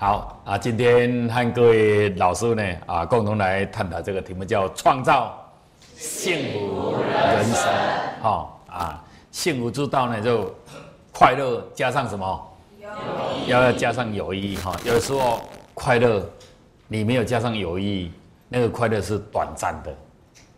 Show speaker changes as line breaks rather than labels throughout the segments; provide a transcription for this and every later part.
好啊，今天和各位老师呢啊，共同来探讨这个题目，叫创造幸福人生。好啊，幸福之道呢，就快乐加上什么？要要加上有意义哈。有时候快乐你没有加上有意义，那个快乐是短暂的，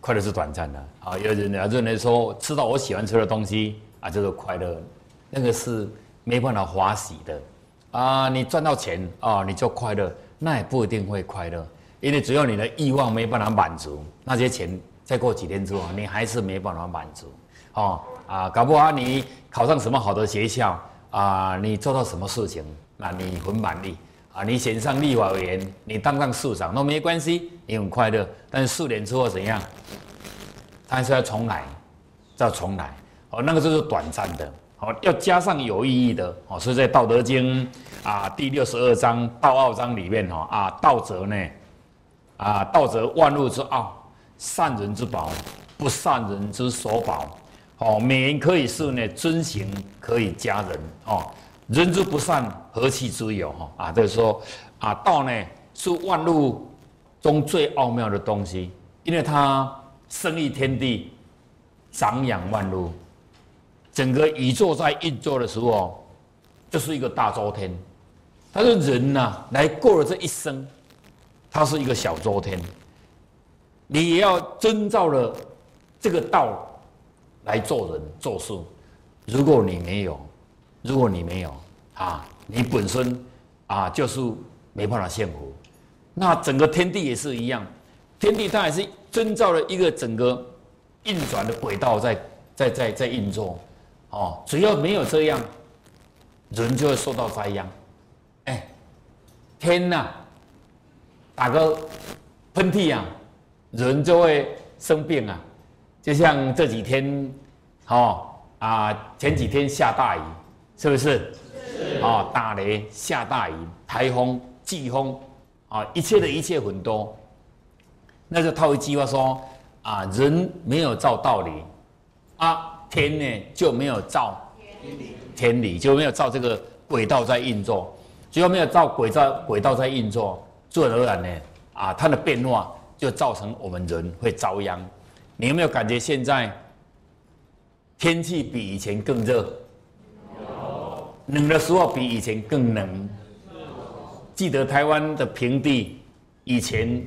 快乐是短暂的啊。有人认为说吃到我喜欢吃的东西啊，就是快乐，那个是没办法欢喜的。啊，你赚到钱啊，你就快乐，那也不一定会快乐，因为只要你的欲望没办法满足，那些钱再过几天之后，你还是没办法满足，哦啊，搞不好你考上什么好的学校啊，你做到什么事情，那你很满意。啊，你选上立法委员，你当上市长都没关系，你很快乐，但是四年之后怎样？还是要重来，再重来，哦，那个就是短暂的。哦，要加上有意义的哦，所以在《道德经》啊第六十二章《道傲章》里面哈啊，道则呢啊，道则万物之奥，善人之宝，不善人之所宝。哦，美言可以是呢，尊行可以加人。哦，人之不善，何其之有？哈啊，就是说啊，道呢是万物中最奥妙的东西，因为它生育天地，长养万物。整个宇宙在运作的时候，就是一个大周天。他说：“人呐，来过了这一生，他是一个小周天。你也要遵照了这个道来做人做事。如果你没有，如果你没有啊，你本身啊就是没办法幸福。那整个天地也是一样，天地它也是遵照了一个整个运转的轨道在在在在运作。”哦，只要没有这样，人就会受到灾殃。哎，天呐，打个喷嚏啊，人就会生病啊。就像这几天，哦啊，前几天下大雨，是不是？是。哦，打雷、下大雨、台风、季风，啊，一切的一切很多。那就套一句话说啊，人没有照道理啊。天呢就没有照天理，就没有照这个轨道在运作，只要没有照轨道轨道在运作，自然而然呢啊，它的变化就造成我们人会遭殃。你有没有感觉现在天气比以前更热？冷的时候比以前更冷。记得台湾的平地以前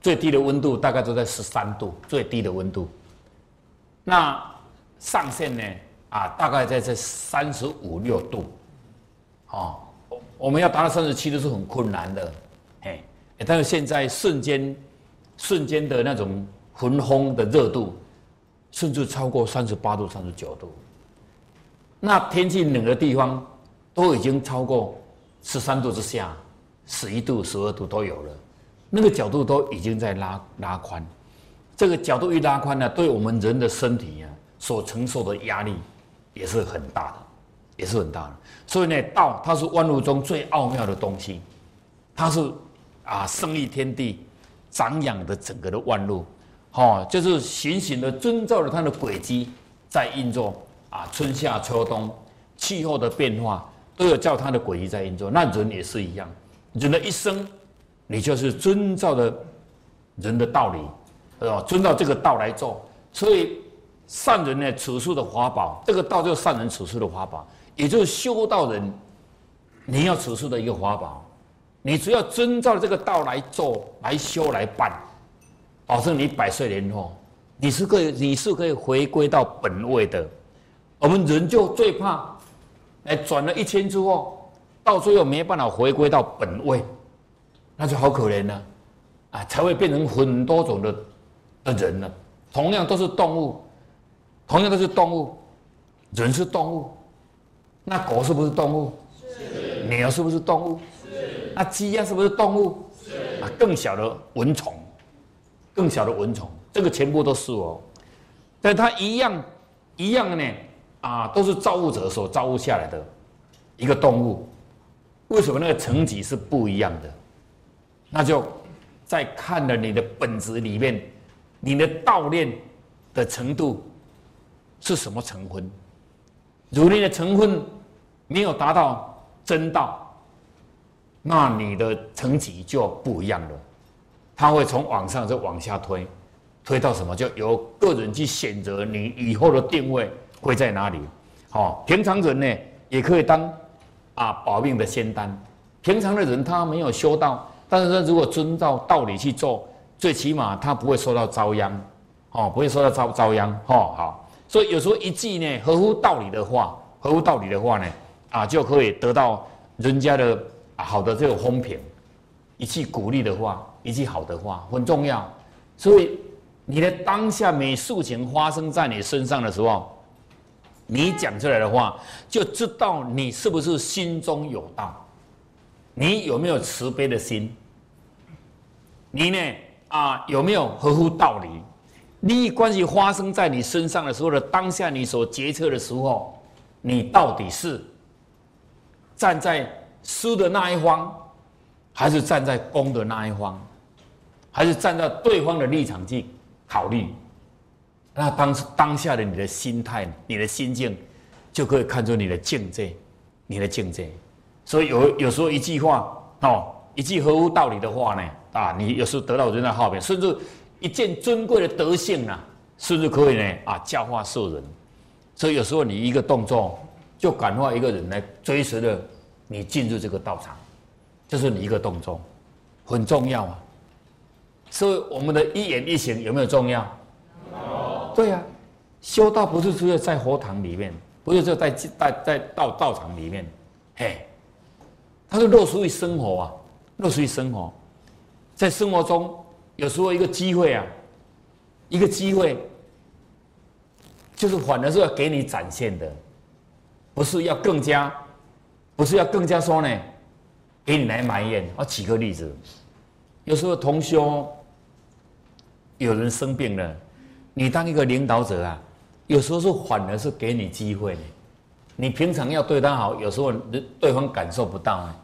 最低的温度大概都在十三度，最低的温度。那上限呢？啊，大概在这三十五六度，哦，我们要达到三十七度是很困难的，哎，但是现在瞬间，瞬间的那种焚风的热度，甚至超过三十八度、三十九度。那天气冷的地方，都已经超过十三度之下，十一度、十二度都有了，那个角度都已经在拉拉宽，这个角度一拉宽呢，对我们人的身体呀。所承受的压力也是很大的，也是很大的。所以呢，道它是万物中最奥妙的东西，它是啊，生育天地，长养的整个的万物，哦，就是循循的遵照着它的轨迹在运作啊。春夏秋冬气候的变化都有照它的轨迹在运作。那人也是一样，人的一生，你就是遵照着人的道理，呃，遵照这个道来做，所以。善人呢，处事的法宝，这个道就是善人处事的法宝，也就是修道人你要处事的一个法宝。你只要遵照这个道来做、来修、来办，保证你百岁年后，你是可以，你是可以回归到本位的。我们人就最怕，哎，转了一圈之后，到最后没办法回归到本位，那就好可怜了，啊，才会变成很多种的的人了。同样都是动物。同样都是动物，人是动物，那狗是不是动物？是。鸟是不是动物？是。那鸡鸭是不是动物？是。啊，更小的蚊虫，更小的蚊虫，这个全部都是哦。但它一样一样的呢，啊，都是造物者所造物下来的一个动物。为什么那个层级是不一样的？那就在看了你的本质里面，你的道念的程度。是什么成分？如你的成分没有达到真道，那你的层级就不一样了。它会从往上就往下推，推到什么？就由个人去选择你以后的定位会在哪里。好，平常人呢也可以当啊保命的仙丹。平常的人他没有修道，但是他如果遵照道理去做，最起码他不会受到遭殃，哦，不会受到遭遭殃。哦，好，所以有时候一句呢合乎道理的话，合乎道理的话呢，啊就可以得到人家的好的这个风评，一句鼓励的话。一句好的话很重要，所以你的当下每事情发生在你身上的时候，你讲出来的话就知道你是不是心中有道，你有没有慈悲的心，你呢啊有没有合乎道理？利益关系发生在你身上的时候的当下，你所决策的时候，你到底是站在输的那一方，还是站在攻的那一方？还是站在对方的立场去考虑，那当当下的你的心态、你的心境，就可以看出你的境界、你的境界。所以有有时候一句话哦，一句合乎道理的话呢，啊，你有时候得到人的好评，甚至一件尊贵的德性啊，甚至可以呢啊教化世人。所以有时候你一个动作，就感化一个人来追随着你进入这个道场，就是你一个动作，很重要啊。所以我们的一言一行有没有重要？对呀，修道不是只有在佛堂里面，不是只有在在在道道场里面，嘿，它是落实于生活啊，落实于生活，在生活中有时候一个机会啊，一个机会，就是反而是要给你展现的，不是要更加，不是要更加说呢，给你来埋怨。我举个例子，有时候同修。有人生病了，你当一个领导者啊，有时候是反而是给你机会。你平常要对他好，有时候对方感受不到啊。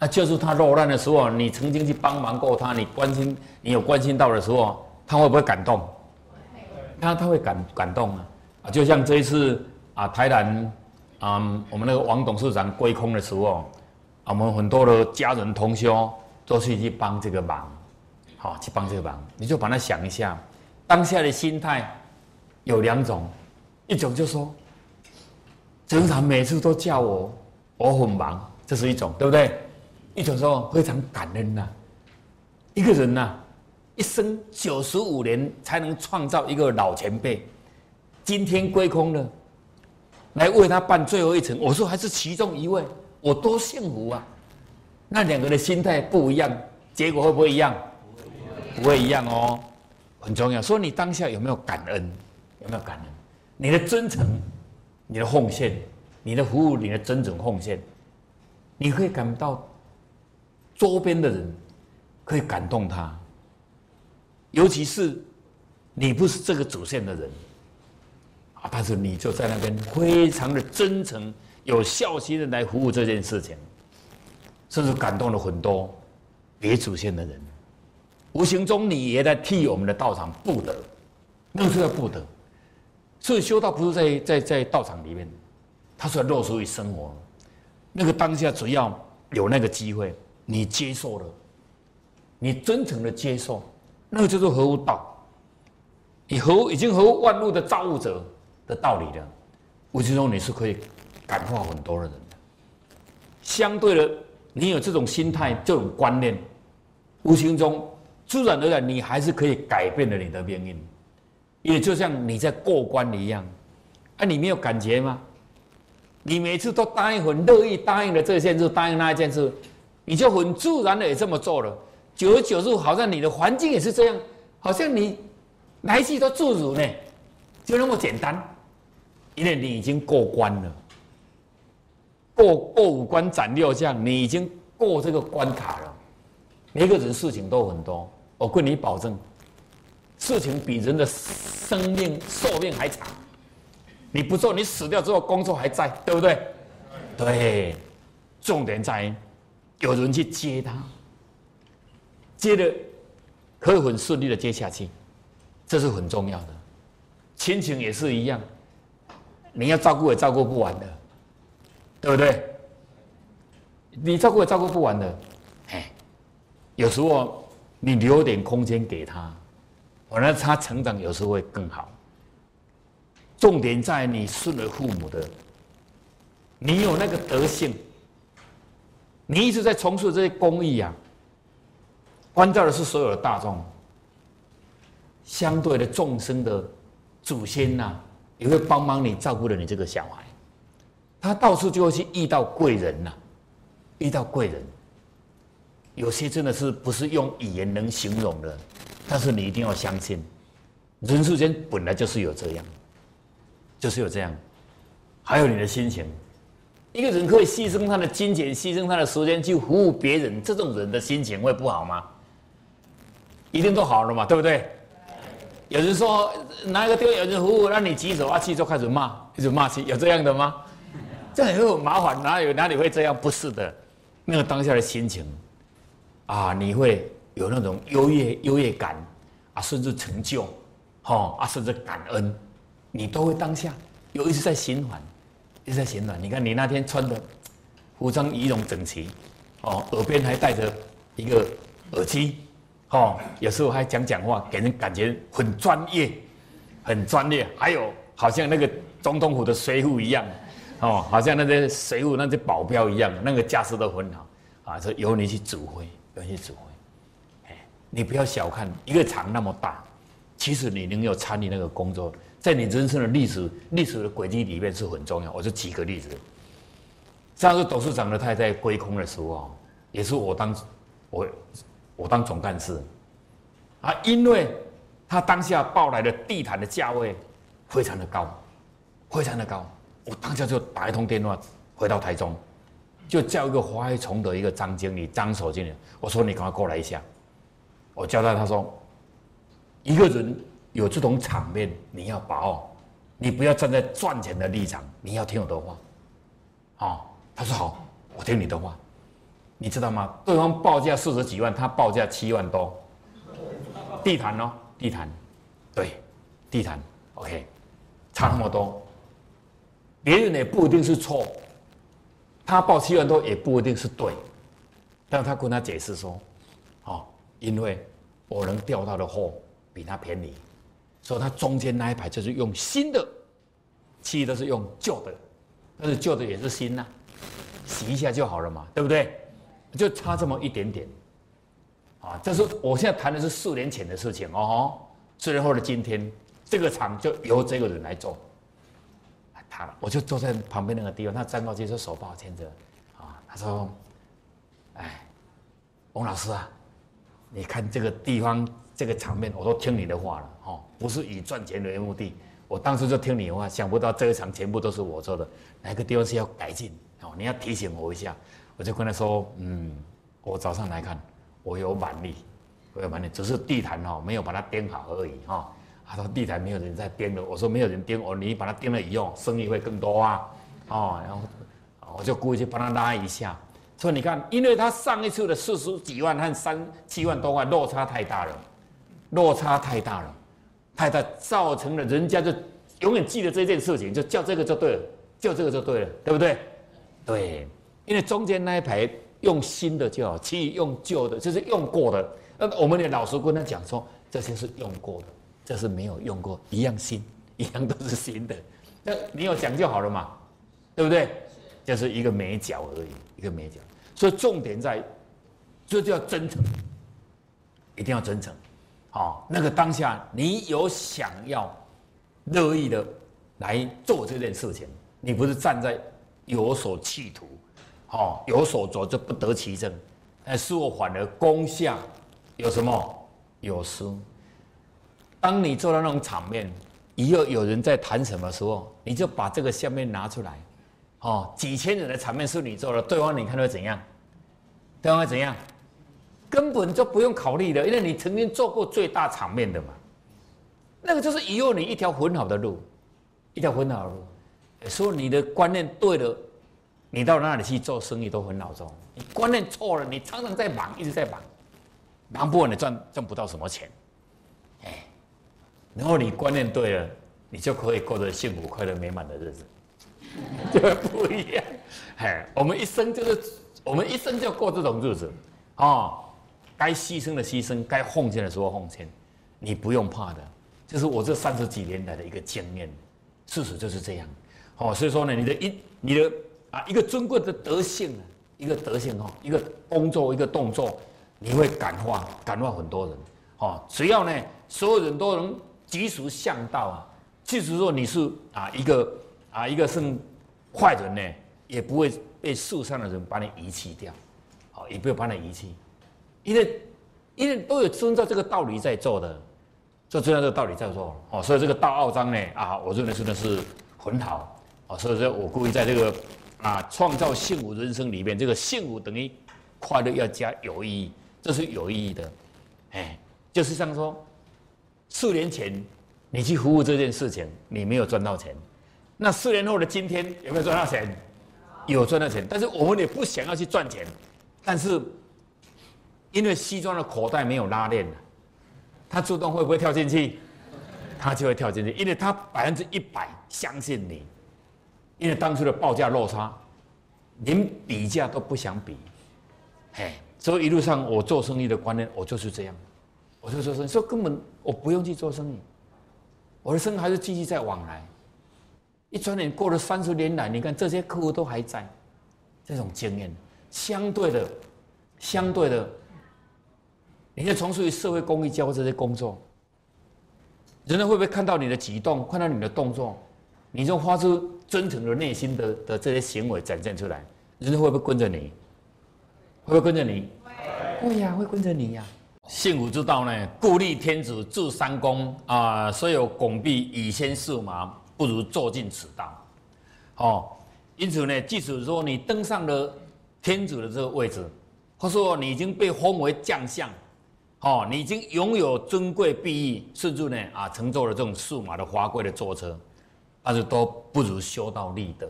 那就是他落难的时候，你曾经去帮忙过他，你关心，你有关心到的时候，他会不会感动？他他会感感动啊！啊，就像这一次啊，台南啊，我们那个王董事长归空的时候，啊，我们很多的家人同修都是去帮这个忙。好，去帮这个忙，你就把它想一下，当下的心态有两种，一种就说，经常每次都叫我，我很忙，这是一种，对不对？一种说非常感恩呐，一个人呐，一生九十五年才能创造一个老前辈，今天归空了，来为他办最后一程，我说还是其中一位，我多幸福啊！那两个人的心态不一样，结果会不会一样？不会一样哦，很重要。说你当下有没有感恩？有没有感恩？你的真诚，你的奉献，你的服务，你的真诚奉献，你会感到周边的人可以感动他。尤其是你不是这个主线的人啊，但是你就在那边非常的真诚、有孝心的来服务这件事情，甚至感动了很多别主线的人。无形中，你也在替我们的道场布德，那是要布德。所以修道不是在在在道场里面，它是要落实于生活。那个当下，只要有那个机会，你接受了，你真诚的接受，那个就是合乎道。你合已经合乎万物的造物者的道理了。无形中，你是可以感化很多的人的。相对的，你有这种心态、这种观念，无形中。自然而然，你还是可以改变了你的命运，也就像你在过关一样，啊，你没有感觉吗？你每次都答应很乐意答应了这件事，答应那一件事，你就很自然的也这么做了。久而久之，好像你的环境也是这样，好像你来去都自如呢，就那么简单，因为你已经过关了，过过五关斩六将，你已经过这个关卡了。每个人事情都很多。我跟你保证，事情比人的生命寿命还长。你不做，你死掉之后，工作还在，对不对？对，重点在于有人去接他，接的可以很顺利的接下去，这是很重要的。亲情也是一样，你要照顾也照顾不完的，对不对？你照顾也照顾不完的，哎有时候你留点空间给他，反而他成长有时候会更好。重点在你顺了父母的，你有那个德性，你一直在从事这些公益啊，关照的是所有的大众，相对的众生的祖先呐，也会帮忙你照顾了你这个小孩，他到处就会去遇到贵人呐，遇到贵人。有些真的是不是用语言能形容的，但是你一定要相信，人世间本来就是有这样，就是有这样，还有你的心情，一个人可以牺牲他的金钱，牺牲他的时间去服务别人，这种人的心情会不好吗？一定都好了嘛，对不对？有人说哪一个地方有人服务，让你举手啊气就开始骂，一直骂气，有这样的吗？这样很麻烦，哪有哪里会这样？不是的，那个当下的心情。啊，你会有那种优越优越感啊，甚至成就，哈啊，甚至感恩，你都会当下有一直在循环，一直在循环。你看你那天穿的服装仪容整齐，哦，耳边还戴着一个耳机，哦，有时候还讲讲话，给人感觉很专业，很专业。还有好像那个总统府的随扈一样，哦，好像那些随扈那些保镖一样，那个架势都很好，啊，这由你去指挥。有些指挥，哎，你不要小看一个厂那么大，其实你能有参与那个工作，在你人生的历史历史的轨迹里面是很重要。我就举个例子，上次董事长的太太归空的时候，也是我当我我当总干事，啊，因为他当下报来的地毯的价位非常的高，非常的高，我当下就打一通电话回到台中。就叫一个华海崇的一个张经理、张守经理，我说你赶快过来一下。我交代他说，一个人有这种场面，你要把握，你不要站在赚钱的立场，你要听我的话。哦，他说好，我听你的话。你知道吗？对方报价四十几万，他报价七万多。地毯哦，地毯，对，地毯，OK，差那么多，别人也不一定是错。他报七万多也不一定是对，但他跟他解释说：“哦，因为我能调到的货比他便宜，所以他中间那一排就是用新的，其余都是用旧的，但是旧的也是新呐，洗一下就好了嘛，对不对？就差这么一点点，啊，这是我现在谈的是四年前的事情哦，四年后的今天，这个厂就由这个人来做。”他，我就坐在旁边那个地方，他站过去说手抱牵着，啊，他说，哎，翁老师啊，你看这个地方这个场面，我都听你的话了，哦，不是以赚钱为目的，我当时就听你的话，想不到这一场全部都是我做的，哪个地方是要改进，哦，你要提醒我一下，我就跟他说，嗯，我早上来看，我有满力，我有满力，只是地毯哦没有把它钉好而已，哈。他说地毯没有人在盯了，我说没有人盯，我你把它盯了以后，生意会更多啊，哦，然后我就故意去帮他拉一下。所以你看，因为他上一次的四十几万和三七万多万落差太大了，落差太大了，太大造成了人家就永远记得这件事情，就叫这个就对了，叫这个就对了，对不对？对，因为中间那一排用新的就好，其余用旧的，就是用过的。那我们的老师跟他讲说，这些是用过的。这是没有用过，一样新，一样都是新的。那你有讲就好了嘛，对不对？就是一个美角而已，一个美角。所以重点在，这就要真诚，一定要真诚。好，那个当下你有想要乐意的来做这件事情，你不是站在有所企图，好有所着就不得其正，但是我反而攻下有什么有失。当你做到那种场面，以后有人在谈什么时候，你就把这个下面拿出来，哦，几千人的场面是你做的，对方你看会怎样？对方会怎样？根本就不用考虑的，因为你曾经做过最大场面的嘛。那个就是以后你一条很好的路，一条很好的路。说你的观念对了，你到那里去做生意都很好做。你观念错了，你常常在忙，一直在忙，忙不完你赚赚不到什么钱。哎然后你观念对了，你就可以过着幸福、快乐、美满的日子，就不一样。哎，我们一生就是，我们一生就过这种日子，哦，该牺牲的牺牲，该奉献的时候奉献，你不用怕的。这是我这三十几年来的一个经验，事实就是这样。哦，所以说呢，你的一你的啊一个尊贵的德性啊，一个德性哦，一个工作一个动作，你会感化感化很多人。哦，只要呢所有人都能及时向道啊，即使说你是啊一个啊一个是坏人呢，也不会被树上的人把你遗弃掉。好，也不会把你遗弃。因为，因为都有遵照这个道理在做的，就遵照这个道理在做哦。所以这个道奥章呢，啊，我认为真的是很好哦。所以说我故意在这个啊创造幸福人生里面，这个幸福等于快乐要加有意义，这是有意义的。哎，就是像说，四年前你去服务这件事情，你没有赚到钱，那四年后的今天有没有赚到钱？有赚到钱，但是我们也不想要去赚钱，但是。因为西装的口袋没有拉链了，他自动会不会跳进去？他就会跳进去，因为他百分之一百相信你。因为当初的报价落差，连比价都不想比，嘿，所以一路上我做生意的观念，我就是这样，我就做生意，说根本我不用去做生意，我的生意还是继续在往来。一转眼过了三十年来，你看这些客户都还在，这种经验，相对的，相对的。你在从事于社会公益、教这些工作，人家会不会看到你的举动，看到你的动作，你就发出真诚的内心的的这些行为展现出来，人家会不会跟着你？会不会跟着你？会呀，会跟着你呀。幸福之道呢，故立天子治三公啊，所有拱璧以先驷马，不如坐进此道。哦，因此呢，即使说你登上了天子的这个位置，或者说你已经被封为将相。哦，你已经拥有尊贵碧玉，甚至呢啊，乘坐了这种数码的华贵的坐车，但是都不如修道立德。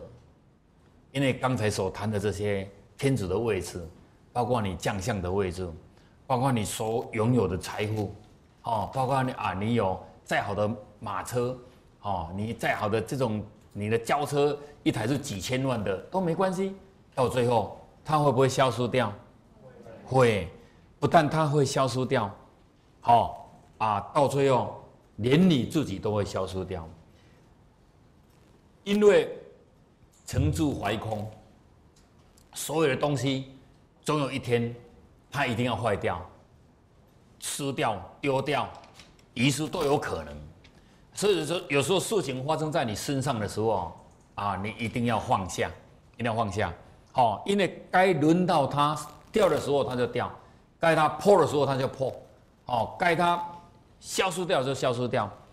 因为刚才所谈的这些天子的位置，包括你将相的位置，包括你所拥有的财富，哦，包括你啊，你有再好的马车，哦，你再好的这种你的轿车，一台是几千万的都没关系，到最后它会不会消失掉？会。不但它会消失掉，好啊，到最后连你自己都会消失掉，因为沉住怀空，所有的东西总有一天它一定要坏掉、吃掉、丢掉、遗失都有可能。所以说，有时候事情发生在你身上的时候啊，你一定要放下，一定要放下，哦，因为该轮到它掉的时候，它就掉。该它破的时候，它就破；哦，该它消失掉就消失掉。